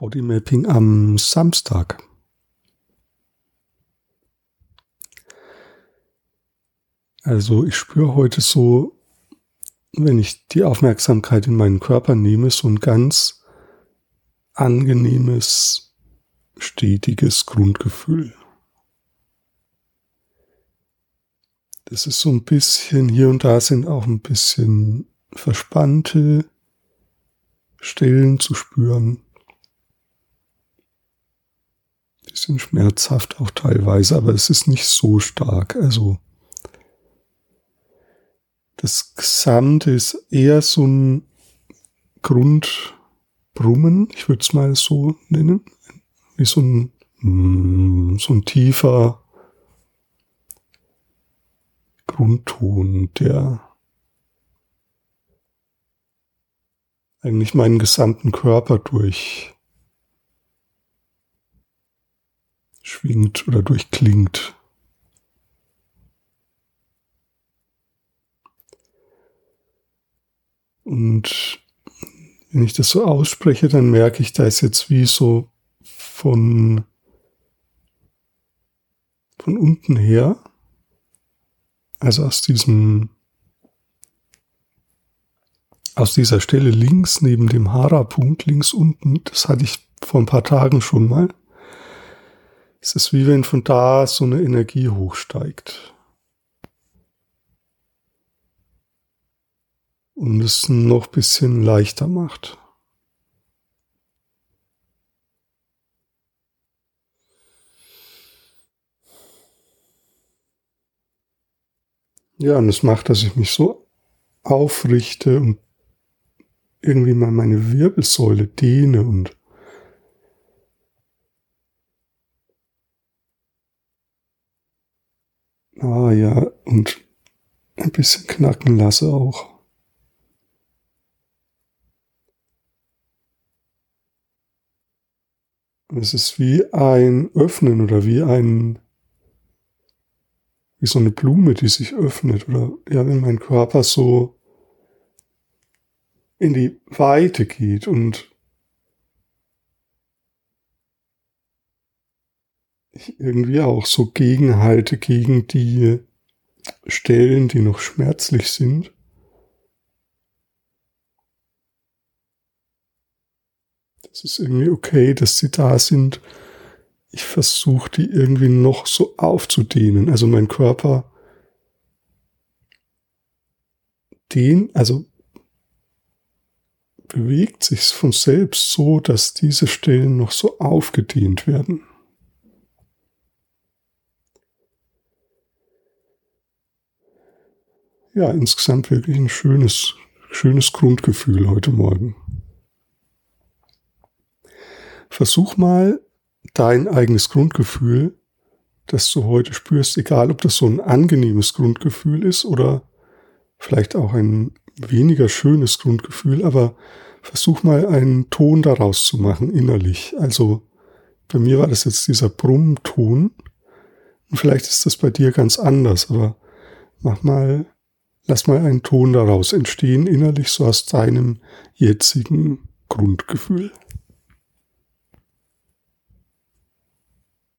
Bodymapping am Samstag. Also ich spüre heute so, wenn ich die Aufmerksamkeit in meinen Körper nehme, so ein ganz angenehmes, stetiges Grundgefühl. Das ist so ein bisschen, hier und da sind auch ein bisschen verspannte Stellen zu spüren bisschen schmerzhaft auch teilweise, aber es ist nicht so stark. Also das Gesamte ist eher so ein Grundbrummen, ich würde es mal so nennen, wie so ein, mm, so ein tiefer Grundton, der eigentlich meinen gesamten Körper durch schwingt oder durchklingt. Und wenn ich das so ausspreche, dann merke ich, da ist jetzt wie so von, von unten her, also aus diesem, aus dieser Stelle links neben dem Hara-Punkt, links unten, das hatte ich vor ein paar Tagen schon mal, es ist wie wenn von da so eine Energie hochsteigt. Und es noch bisschen leichter macht. Ja, und es macht, dass ich mich so aufrichte und irgendwie mal meine Wirbelsäule dehne und Ah ja, und ein bisschen knacken lasse auch. Es ist wie ein Öffnen oder wie ein, wie so eine Blume, die sich öffnet oder ja, wenn mein Körper so in die Weite geht und irgendwie auch so gegenhalte gegen die Stellen, die noch schmerzlich sind. Das ist irgendwie okay, dass sie da sind. Ich versuche die irgendwie noch so aufzudehnen. Also mein Körper den, also bewegt sich von selbst so, dass diese Stellen noch so aufgedehnt werden. Ja, insgesamt wirklich ein schönes, schönes Grundgefühl heute Morgen. Versuch mal dein eigenes Grundgefühl, das du heute spürst, egal ob das so ein angenehmes Grundgefühl ist oder vielleicht auch ein weniger schönes Grundgefühl, aber versuch mal einen Ton daraus zu machen innerlich. Also bei mir war das jetzt dieser Brummton und vielleicht ist das bei dir ganz anders, aber mach mal Lass mal einen Ton daraus entstehen, innerlich so aus deinem jetzigen Grundgefühl.